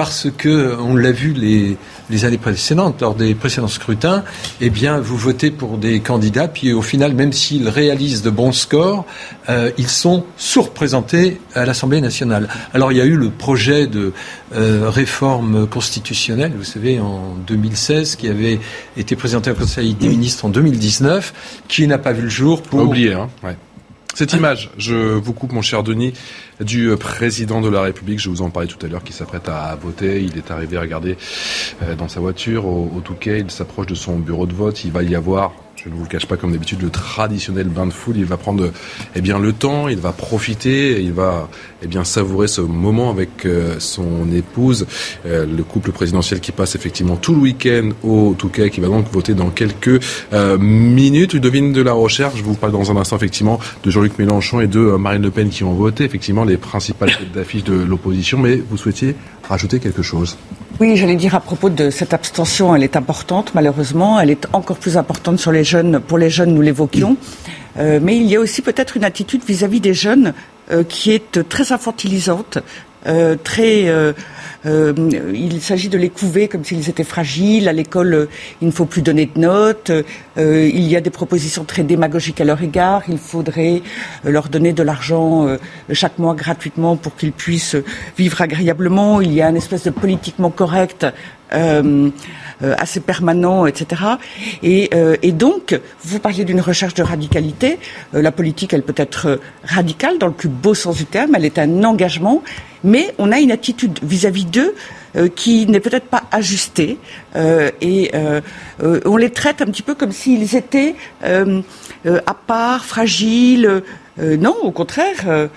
parce que, on l'a vu les, les, années précédentes, lors des précédents scrutins, eh bien, vous votez pour des candidats, puis au final, même s'ils réalisent de bons scores, euh, ils sont sous-représentés à l'Assemblée nationale. Alors, il y a eu le projet de euh, réforme constitutionnelle, vous savez, en 2016, qui avait été présenté au Conseil des ministres en 2019, qui n'a pas vu le jour pour... Oublié, hein ouais. Cette image, je vous coupe mon cher Denis, du président de la République, je vous en parlais tout à l'heure, qui s'apprête à voter. Il est arrivé à regarder euh, dans sa voiture au, Touquet, il s'approche de son bureau de vote. Il va y avoir je ne vous le cache pas comme d'habitude, le traditionnel bain de foule. Il va prendre eh bien, le temps, il va profiter, il va eh bien, savourer ce moment avec euh, son épouse, euh, le couple présidentiel qui passe effectivement tout le week-end au Touquet, qui va donc voter dans quelques euh, minutes. Devine de la recherche, je vous parle dans un instant effectivement de Jean-Luc Mélenchon et de Marine Le Pen qui ont voté, effectivement les principales têtes d'affiche de l'opposition, mais vous souhaitiez rajouter quelque chose oui, j'allais dire à propos de cette abstention, elle est importante malheureusement, elle est encore plus importante sur les jeunes, pour les jeunes, nous l'évoquions. Euh, mais il y a aussi peut-être une attitude vis-à-vis des jeunes euh, qui est très infantilisante très euh, il s'agit de les couver comme s'ils étaient fragiles. À l'école, euh, il ne faut plus donner de notes. Euh, il y a des propositions très démagogiques à leur égard. Il faudrait leur donner de l'argent chaque mois gratuitement pour qu'ils puissent vivre agréablement. Il y a une espèce de politiquement correct assez permanent, etc. Et, et, donc, vous parliez d'une recherche de radicalité. la politique, elle peut être radicale dans le plus beau sens du terme. Elle est un engagement mais on a une attitude vis-à-vis euh, qui n'est peut-être pas ajustée euh, et euh, on les traite un petit peu comme s'ils étaient à part, fragiles. non, au contraire.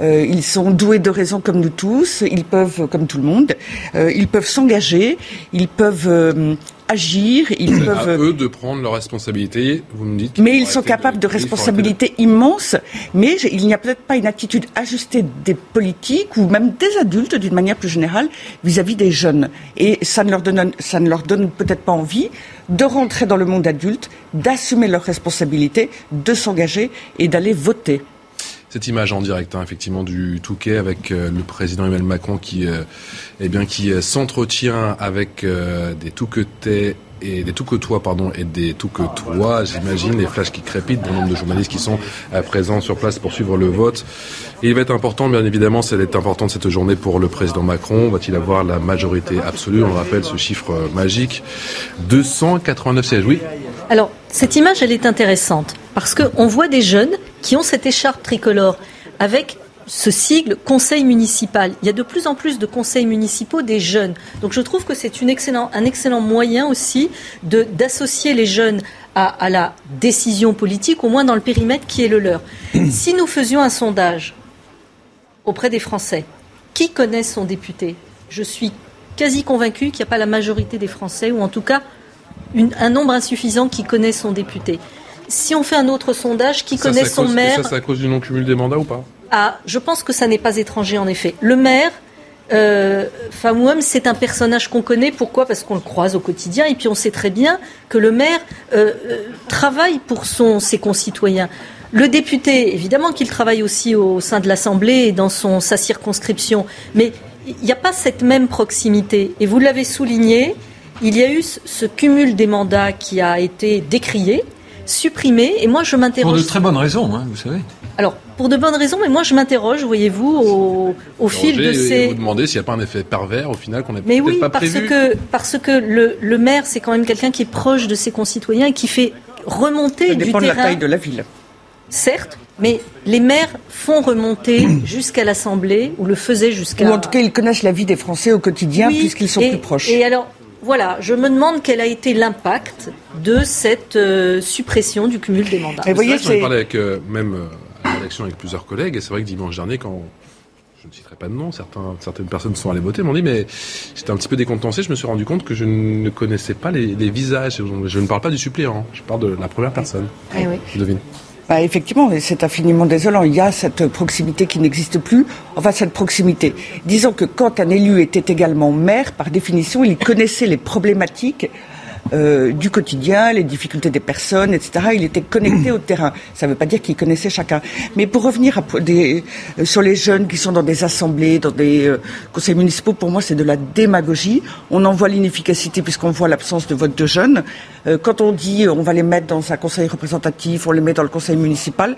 ils sont doués de raison comme nous tous, ils peuvent, comme tout le monde, ils peuvent s'engager, ils peuvent agir, ils peuvent. À eux de prendre leurs responsabilités. Vous me dites. Mais ils sont capables de, responsabilités immenses. Mais il n'y a peut-être pas une attitude ajustée des politiques ou même des adultes d'une manière plus générale vis-à-vis des jeunes. Et ça ne leur donne, ça ne leur donne peut-être pas envie de rentrer dans le monde adulte, d'assumer leurs responsabilités, de s'engager et d'aller voter cette image en direct, hein, effectivement, du Touquet avec euh, le président Emmanuel Macron qui, euh, eh euh, s'entretient avec des Touquetais et des Touquetois, pardon, et des Touquetois, j'imagine, les flashs qui crépitent, bon nombre de journalistes qui sont présents sur place pour suivre le vote. Il va être important, bien évidemment, c'est être importante cette journée pour le président Macron. Va-t-il avoir la majorité absolue? On rappelle ce chiffre magique. 289 sièges, oui. Alors, cette image, elle est intéressante parce qu'on voit des jeunes qui ont cette écharpe tricolore avec ce sigle conseil municipal. Il y a de plus en plus de conseils municipaux des jeunes. Donc je trouve que c'est excellent, un excellent moyen aussi d'associer les jeunes à, à, la décision politique, au moins dans le périmètre qui est le leur. si nous faisions un sondage auprès des Français, qui connaît son député? Je suis quasi convaincu qu'il n'y a pas la majorité des Français, ou en tout cas un nombre insuffisant qui connaît son député si on fait un autre sondage, qui connaît son maire. Ça, c'est à cause du non-cumul des mandats ou pas? Ah, je pense que ça n'est pas étranger en effet. Le maire, euh, Famouam, c'est un personnage qu'on connaît. Pourquoi? Parce qu'on le croise au quotidien et puis on sait très bien que le maire euh, euh, travaille pour son, ses concitoyens. Le député, évidemment qu'il travaille aussi au sein de l'Assemblée et dans son, sa circonscription, mais il n'y a pas cette même proximité. Et vous l'avez souligné, il y a eu ce cumul des mandats qui a été décrié supprimé. Et moi, je m'interroge. Pour de très bonnes raisons, hein, vous savez. Alors, pour de bonnes raisons, mais moi, je m'interroge, voyez-vous, au, fil de ces. Vous demandez s'il n'y a pas un effet pervers, au final, qu'on n'a peut-être oui, pas parce Que, parce que le, le maire, c'est quand même quelqu'un qui est proche de ses concitoyens et qui fait remonter Ça du dépend terrain. de la taille de la ville. Certes, mais les maires font remonter jusqu'à l'Assemblée, ou le faisaient jusqu'à... Ou en tout cas, ils connaissent la vie des Français au quotidien, puisqu'ils sont plus proches. Et alors, voilà, je me demande quel a été l'impact de cette euh, suppression du cumul des mandats. Et voyez, c'est parlé avec euh, même euh, à la rédaction avec plusieurs collègues, et c'est vrai que dimanche dernier, quand je ne citerai pas de nom, certains, certaines personnes sont allées voter, m'ont dit, mais j'étais un petit peu décontenancé, je me suis rendu compte que je ne connaissais pas les, visages. Je ne parle pas du suppléant, hein. je parle de la première personne. Eh oui. Je devine. Bah, effectivement, c'est infiniment désolant. Il y a cette proximité qui n'existe plus. Enfin, cette proximité. Disons que quand un élu était également maire, par définition, il connaissait les problématiques euh, du quotidien, les difficultés des personnes, etc. Il était connecté au terrain. Ça ne veut pas dire qu'il connaissait chacun. Mais pour revenir à des, euh, sur les jeunes qui sont dans des assemblées, dans des euh, conseils municipaux, pour moi, c'est de la démagogie. On en voit l'inefficacité puisqu'on voit l'absence de vote de jeunes. quand on dit on va les mettre dans un conseil représentatif, on les met dans le conseil municipal,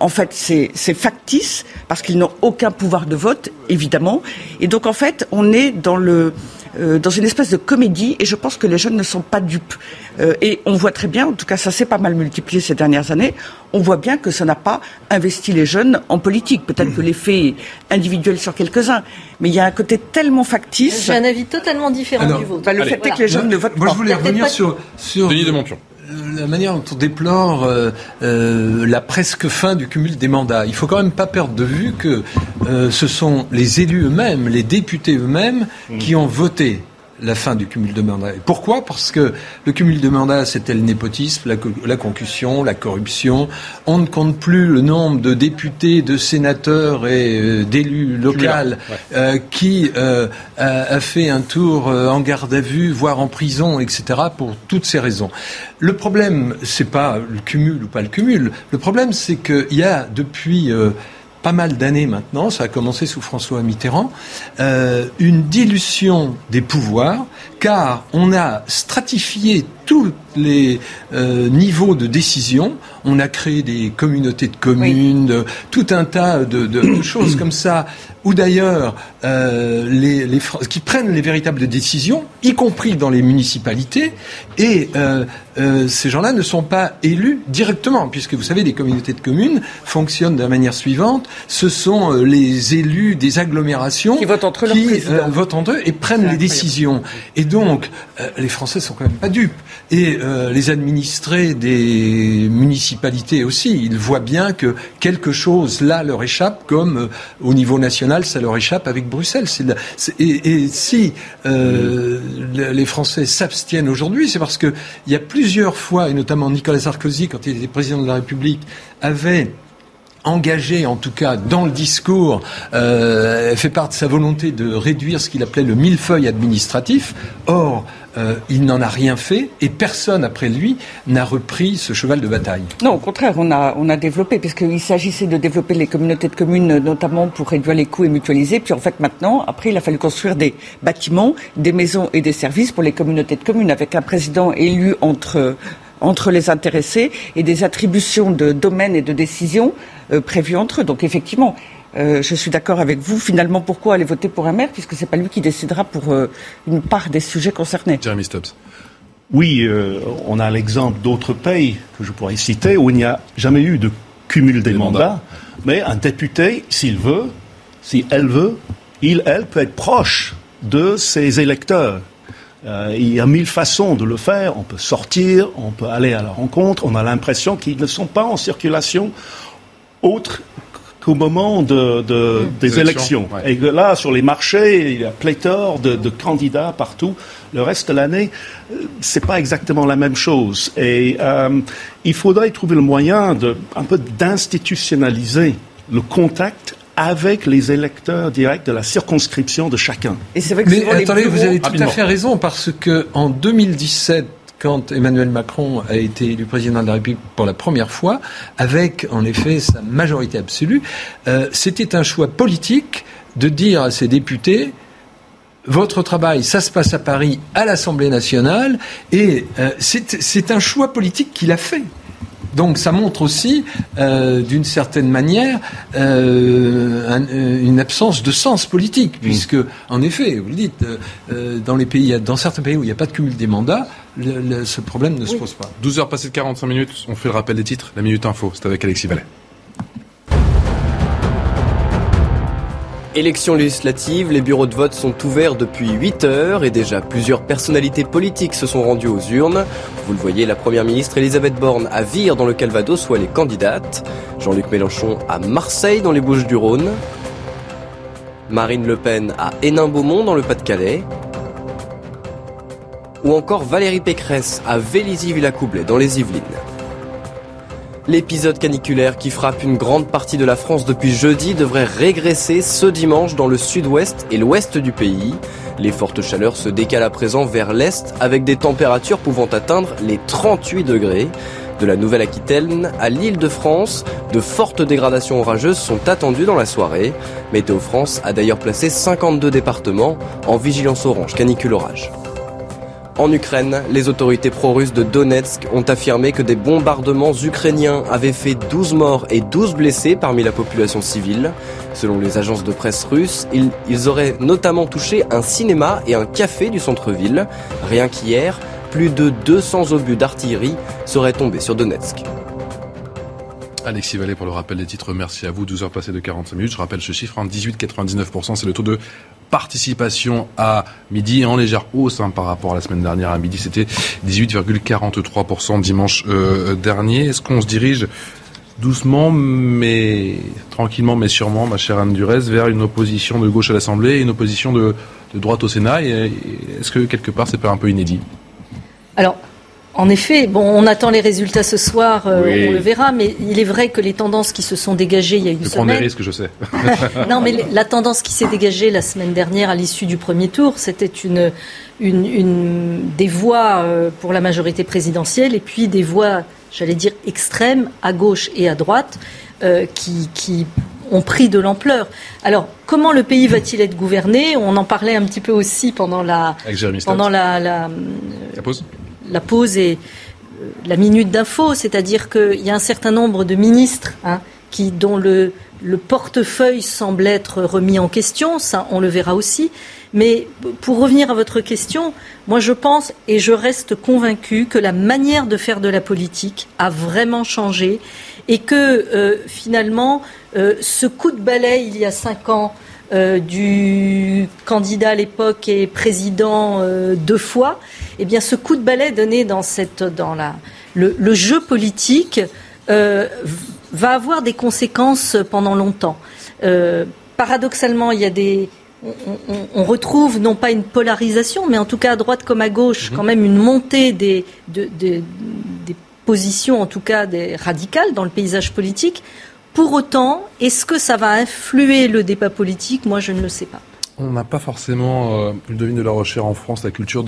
en fait, c'est factice parce qu'ils n'ont aucun pouvoir de vote, évidemment. Et donc, en fait, on est dans le euh, dans une espèce de comédie, et je pense que les jeunes ne sont pas dupes. Euh, et on voit très bien, en tout cas ça s'est pas mal multiplié ces dernières années, on voit bien que ça n'a pas investi les jeunes en politique. Peut-être que l'effet est individuel sur quelques-uns, mais il y a un côté tellement factice. J'ai un avis totalement différent du vôtre. Bah, le fait est que les jeunes ne votent moi, pas. je voulais revenir sur, sur Denis de Montpion la manière dont on déplore euh, euh, la presque fin du cumul des mandats. Il faut quand même pas perdre de vue que euh, ce sont les élus eux-mêmes, les députés eux-mêmes, qui ont voté la fin du cumul de mandats. Pourquoi? Parce que le cumul de mandats, c'était le népotisme, la, concussion, la corruption. On ne compte plus le nombre de députés, de sénateurs et euh, d'élus locaux euh, qui euh, a, fait un tour en garde à vue, voire en prison, etc. pour toutes ces raisons. Le problème, c'est pas le cumul ou pas le cumul. Le problème, c'est qu'il y a depuis pas mal d'années maintenant, ça a commencé sous François Mitterrand, euh, une dilution des pouvoirs, car on a stratifié tous les euh, niveaux de décision. On a créé des communautés de communes, tout un tas de, de choses comme ça ou d'ailleurs euh, les, les, qui prennent les véritables décisions, y compris dans les municipalités, et euh, euh, ces gens-là ne sont pas élus directement, puisque vous savez, les communautés de communes fonctionnent de la manière suivante ce sont les élus des agglomérations qui votent entre, qui, votent entre eux et prennent les décisions. Et donc, les Français sont quand même pas dupes. Et les administrés des municipalités aussi, ils voient bien que quelque chose là leur échappe, comme au niveau national ça leur échappe avec Bruxelles. et, si euh, les Français s'abstiennent aujourd'hui, c'est parce qu'il y a plusieurs fois, et notamment Nicolas Sarkozy, quand il était président de la République, avait engagé, en tout cas dans le discours, euh, fait part de sa volonté de réduire ce qu'il appelait le millefeuille administratif. Or, euh, il n'en a rien fait et personne après lui n'a repris ce cheval de bataille. Non, au contraire, on a, on a développé, puisqu'il s'agissait de développer les communautés de communes, notamment pour réduire les coûts et mutualiser. Puis en fait, maintenant, après, il a fallu construire des bâtiments, des maisons et des services pour les communautés de communes, avec un président élu entre entre les intéressés et des attributions de domaines et de décisions euh, prévues entre eux. Donc effectivement, euh, je suis d'accord avec vous. Finalement, pourquoi aller voter pour un maire puisque ce n'est pas lui qui décidera pour euh, une part des sujets concernés? Jeremy Stubbs. Oui, euh, on a l'exemple d'autres pays que je pourrais citer où il n'y a jamais eu de cumul des, mandats, mais un député, s'il veut, si elle veut, il, elle peut être proche de ses électeurs. il y a mille façons de le faire. On peut sortir, on peut aller à la rencontre. On a l'impression qu'ils ne sont pas en circulation autre au moment de, mmh. des élections. Et que là, sur les marchés, il y a pléthore de, de candidats partout. Le reste de l'année, euh, c'est pas exactement la même chose. Et euh, il faudrait trouver le moyen de un peu d'institutionnaliser le contact avec les électeurs directs de la circonscription de chacun. Et c'est vrai que Mais attendez, vous avez tout à fait raison parce que en 2017 quand Emmanuel Macron a été élu président de la République pour la première fois, avec en effet sa majorité absolue, euh, c'était un choix politique de dire à ses députés votre travail, ça se passe à Paris, à l'Assemblée nationale, et euh, c'est un choix politique qu'il a fait. Donc ça montre aussi, euh, d'une certaine manière, euh, une absence de sens politique, mm. puisque, en effet, vous le dites, euh, dans, les pays, dans certains pays où il n'y a pas de cumul des mandats, ce problème ne se pose pas. 12 heures passées de 45 minutes, on fait le rappel des titres, la Minute Info, c'est avec Alexis Vallet. Élections législatives, les bureaux de vote sont ouverts depuis 8 heures et déjà plusieurs personnalités politiques se sont rendues aux urnes. Vous le voyez, la première ministre Elisabeth Borne à Vire dans le Calvados soit les candidates. Jean-Luc Mélenchon à Marseille dans les Bouches du Rhône. Marine Le Pen à Hénin-Beaumont dans le Pas-de-Calais. Ou encore Valérie Pécresse à Vélizy-Villacoublay dans les Yvelines. L'épisode caniculaire qui frappe une grande partie de la France depuis jeudi devrait régresser ce dimanche dans le sud-ouest et l'ouest du pays. Les fortes chaleurs se décalent à présent vers l'est avec des températures pouvant atteindre les 38 degrés. De la Nouvelle-Aquitaine à l'île de France, de fortes dégradations orageuses sont attendues dans la soirée. Météo France a d'ailleurs placé 52 départements en vigilance orange canicule orage. En Ukraine, les autorités pro-russes de Donetsk ont affirmé que des bombardements ukrainiens avaient fait 12 morts et 12 blessés parmi la population civile. Selon les agences de presse russes, ils, auraient notamment touché un cinéma et un café du centre-ville. Rien qu'hier, plus de 200 obus d'artillerie seraient tombés sur Donetsk. Alexis Vallée pour le rappel des titres. Merci à vous. 12 heures passées de 45 minutes. Je rappelle ce chiffre, 18,99%. Hein, C'est le taux de participation à midi en légère hausse hein, par rapport à la semaine dernière. À midi, c'était 18,43% dimanche euh, dernier. Est-ce qu'on se dirige doucement, mais tranquillement, mais sûrement, ma chère Anne Durez, vers une opposition de gauche à l'Assemblée et une opposition de, droite au Sénat? Est-ce que quelque part, c'est pas un peu inédit? En effet, bon, on attend les résultats ce soir, euh, on le verra, mais il est vrai que les tendances qui se sont dégagées il y a une je semaine. prends des risques, je sais. non, mais la tendance qui s'est dégagée la semaine dernière à l'issue du premier tour, c'était une, une, des voix euh, pour la majorité présidentielle et puis des voix, j'allais dire, extrêmes à gauche et à droite, euh, qui, qui ont pris de l'ampleur. Alors, comment le pays va-t-il être gouverné? On en parlait un petit peu aussi pendant la, pendant la, la, pause. La pause et euh, la minute d'info, c'est-à-dire qu'il y a un certain nombre de ministres hein, dont le, le portefeuille semble être remis en question, ça on le verra aussi. Mais pour revenir à votre question, moi je pense et je reste convaincu que la manière de faire de la politique a vraiment changé et que euh, finalement euh, ce coup de balai il y a cinq ans du candidat à l'époque et président deux fois, eh bien ce coup de balai donné dans cette dans la le, le jeu politique va avoir des conséquences pendant longtemps. paradoxalement, il y a des on, retrouve non pas une polarisation, mais en tout cas à droite comme à gauche, mhm. quand même une montée des, des positions, en tout cas des radicales dans le paysage politique. Pour autant, est-ce que ça va influer le débat politique? Moi, je ne le sais pas. On n'a pas forcément, euh, le devine de la recherche en France, la culture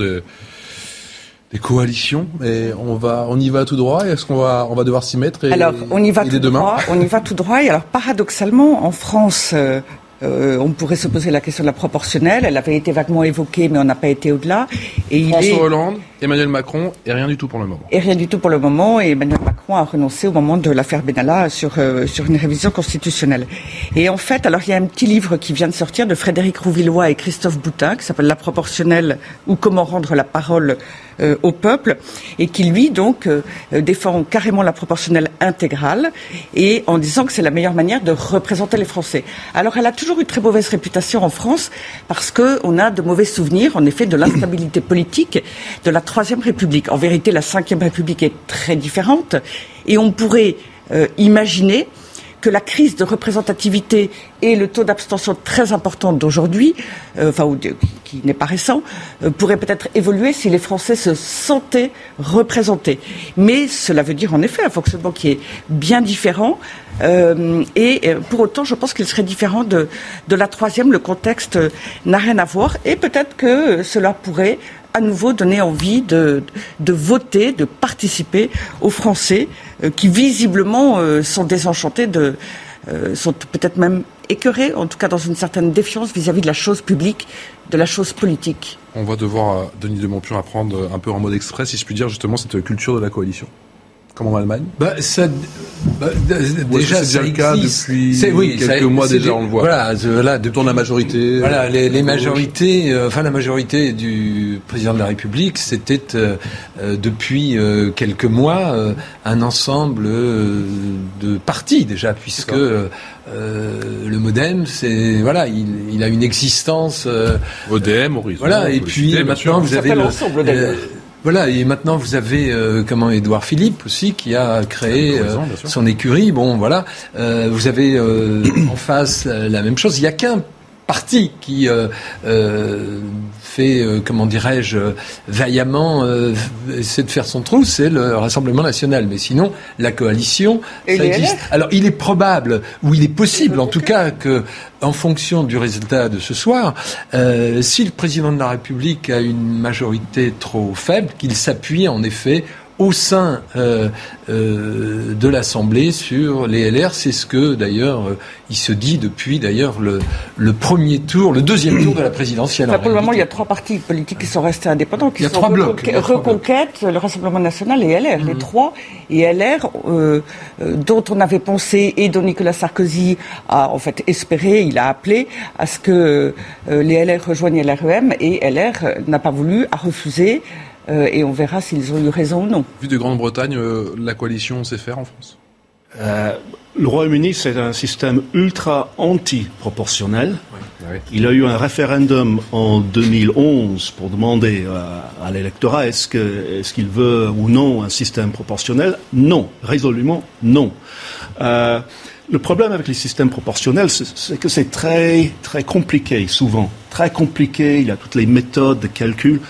des coalitions, mais on va, on y va tout droit. Est-ce qu'on va, on va devoir s'y mettre Alors, on y va tout droit. On y va tout droit. Et alors, paradoxalement, en France, euh, euh, on pourrait se poser la question de la proportionnelle. Elle avait été vaguement évoquée, mais on n'a pas été au-delà. Et François Hollande, Emmanuel Macron, et rien du tout pour le moment. Et rien du tout pour le moment. Et Emmanuel Macron a renoncé au moment de l'affaire Benalla sur, euh, sur une révision constitutionnelle. Et en fait, alors il y a un petit livre qui vient de sortir de Frédéric Rouvillois et Christophe Boutin, qui s'appelle La proportionnelle ou comment rendre la parole euh, au peuple, et qui lui donc euh, défend carrément la proportionnelle intégrale, et en disant que c'est la meilleure manière de représenter les Français. Alors elle a toujours eu très mauvaise réputation en France parce qu'on a de mauvais souvenirs, en effet, de l'instabilité politique de la Troisième République. En vérité, la Cinquième République est très différente, et on pourrait euh, imaginer que la crise de représentativité et le taux d'abstention très important d'aujourd'hui, euh, enfin, qui n'est pas récent, euh, pourrait peut-être évoluer si les Français se sentaient représentés. Mais cela veut dire en effet un fonctionnement qui est bien différent. Euh, et pour autant, je pense qu'il serait différent de, de la troisième. Le contexte n'a rien à voir. Et peut-être que cela pourrait à nouveau donner envie de, voter, de participer aux Français euh, qui visiblement euh, sont désenchantés de euh, sont peut-être même écœurés, en tout cas dans une certaine défiance vis-à-vis de la chose publique, de la chose politique. On va devoir, Denis de Montpion, apprendre un peu en mode express, si je puis dire, justement, cette culture de la coalition comme en Allemagne bah, ça, bah, Déjà, c'est le cas depuis oui, quelques mois déjà, on le voit. Voilà, voilà de la majorité. Voilà, les, les majorités, euh, enfin la majorité du président de la République, c'était euh, euh, depuis quelques mois un ensemble de partis déjà, puisque le MoDem, c'est voilà, il, il, a une existence. ODM, Horizon. Voilà, et puis maintenant vous avez le, voilà, et maintenant vous avez euh, comment Édouard Philippe aussi qui a créé euh, son écurie. Bon, voilà, euh, vous avez en face la même chose. Il n'y a qu'un parti qui euh, euh, fait, euh, comment dirais-je, vaillamment essaie de faire son trou, c'est le Rassemblement national. Mais sinon, la coalition, ça existe. Alors, il est probable, ou il est possible, en tout cas, que, en fonction du résultat de ce soir, si le président de la République a une majorité trop faible, qu'il s'appuie en effet au sein euh, euh, de l'Assemblée sur les LR. C'est ce que d'ailleurs euh, il se dit depuis d'ailleurs le, le, premier tour, le deuxième tour de la présidentielle. pour le moment, il y a trois partis politiques qui sont restés indépendants, qui il y a sont trois blocs, Reconquête, le Rassemblement national et LR, les mhm. trois. Et LR, dont on avait pensé et dont Nicolas Sarkozy a en fait espéré, il a appelé à ce que les LR rejoignent l'REM et LR n'a pas voulu, a refusé. Euh, et on verra s'ils ont eu raison ou non. Vu de Grande-Bretagne, euh, la coalition sait faire en France euh, Le Royaume-Uni, c'est un système ultra anti-proportionnel. Il a eu un référendum en 2011 pour demander à, l'électorat est-ce qu'il veut ou non un système proportionnel. Non, résolument non. le problème avec les systèmes proportionnels, c'est que c'est très, très compliqué, souvent. Très compliqué, il y a toutes les méthodes de calcul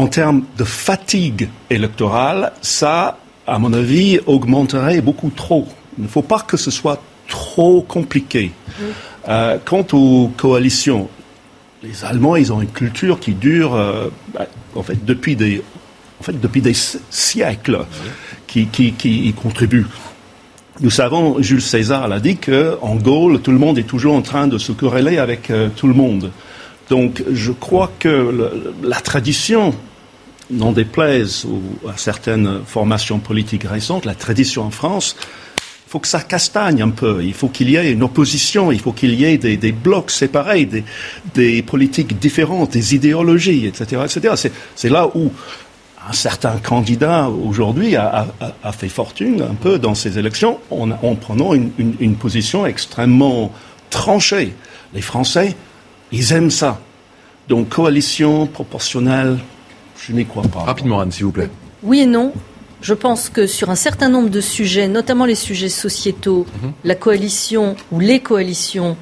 en termes de fatigue électorale, ça, à mon avis, augmenterait beaucoup trop. Il ne faut pas que ce soit trop compliqué. Euh, quant aux coalitions, les Allemands, ils ont une culture qui dure, euh, bah, en fait, depuis des, en fait, depuis des siècles, qui, qui, qui y contribuent. nous savons, Jules César l'a dit, qu'en Gaule, tout le monde est toujours en train de se corréler avec euh, tout le monde. Donc je crois que la tradition, n'en déplaise à certaines formations politiques récentes, la tradition en France, il faut que ça castagne un peu. Il faut qu'il y ait une opposition, il faut qu'il y ait des, blocs séparés, des, politiques différentes, des idéologies, etc. etc. C'est là où un certain candidat aujourd'hui a, fait fortune un peu dans ces élections en, prenant une, position extrêmement tranchée. Les Français, ils aiment ça. Donc coalition proportionnelle, je n'y crois pas. Rapidement, Anne, s'il vous plaît. Oui et non. Je pense que sur un certain nombre de sujets, notamment les sujets sociétaux, mhm. la coalition ou les coalitions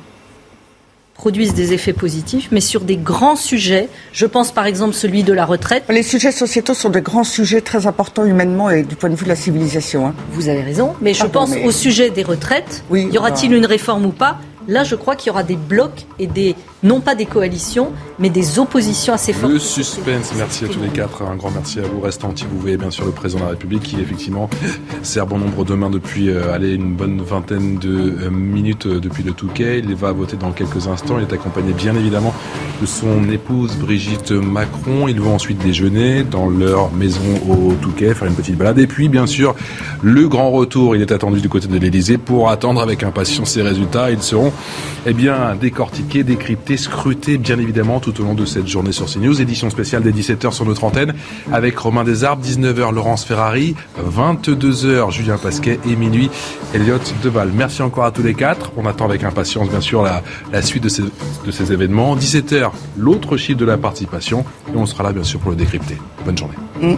produisent des effets positifs, mais sur des grands sujets, je pense par exemple celui de la retraite. Les sujets sociétaux sont des grands sujets très importants humainement et du point de vue de la civilisation. Hein. Vous avez raison, mais je pense au sujet des retraites. Oui, y aura-t-il une réforme ou pas? Là, je crois qu'il y aura des blocs et des, non pas des coalitions, mais des oppositions assez fortes. Le suspense, merci à tous les quatre. Un grand merci à vous. Restant vous voyez bien sûr le président de la République qui effectivement sert bon nombre de mains depuis euh, allez, une bonne vingtaine de euh, minutes euh, depuis le Touquet. Il va voter dans quelques instants. Il est accompagné bien évidemment de son épouse Brigitte Macron. Ils vont ensuite déjeuner dans leur maison au Touquet, faire une petite balade. Et puis bien sûr, le grand retour, il est attendu du côté de l'Elysée pour attendre avec impatience ses résultats. Ils seront eh bien, décortiqué, décrypté, scruté, bien évidemment, tout au long de cette journée sur CNews. Édition spéciale des 17h sur notre antenne, avec Romain Desarbes, 19h, Laurence Ferrari, 22h, Julien Pasquet, et minuit, Elliot Deval. Merci encore à tous les quatre. On attend avec impatience, bien sûr, la, suite de ces, de ces événements. 17h, l'autre chiffre de la participation, et on sera là, bien sûr, pour le décrypter. Bonne journée. Mm.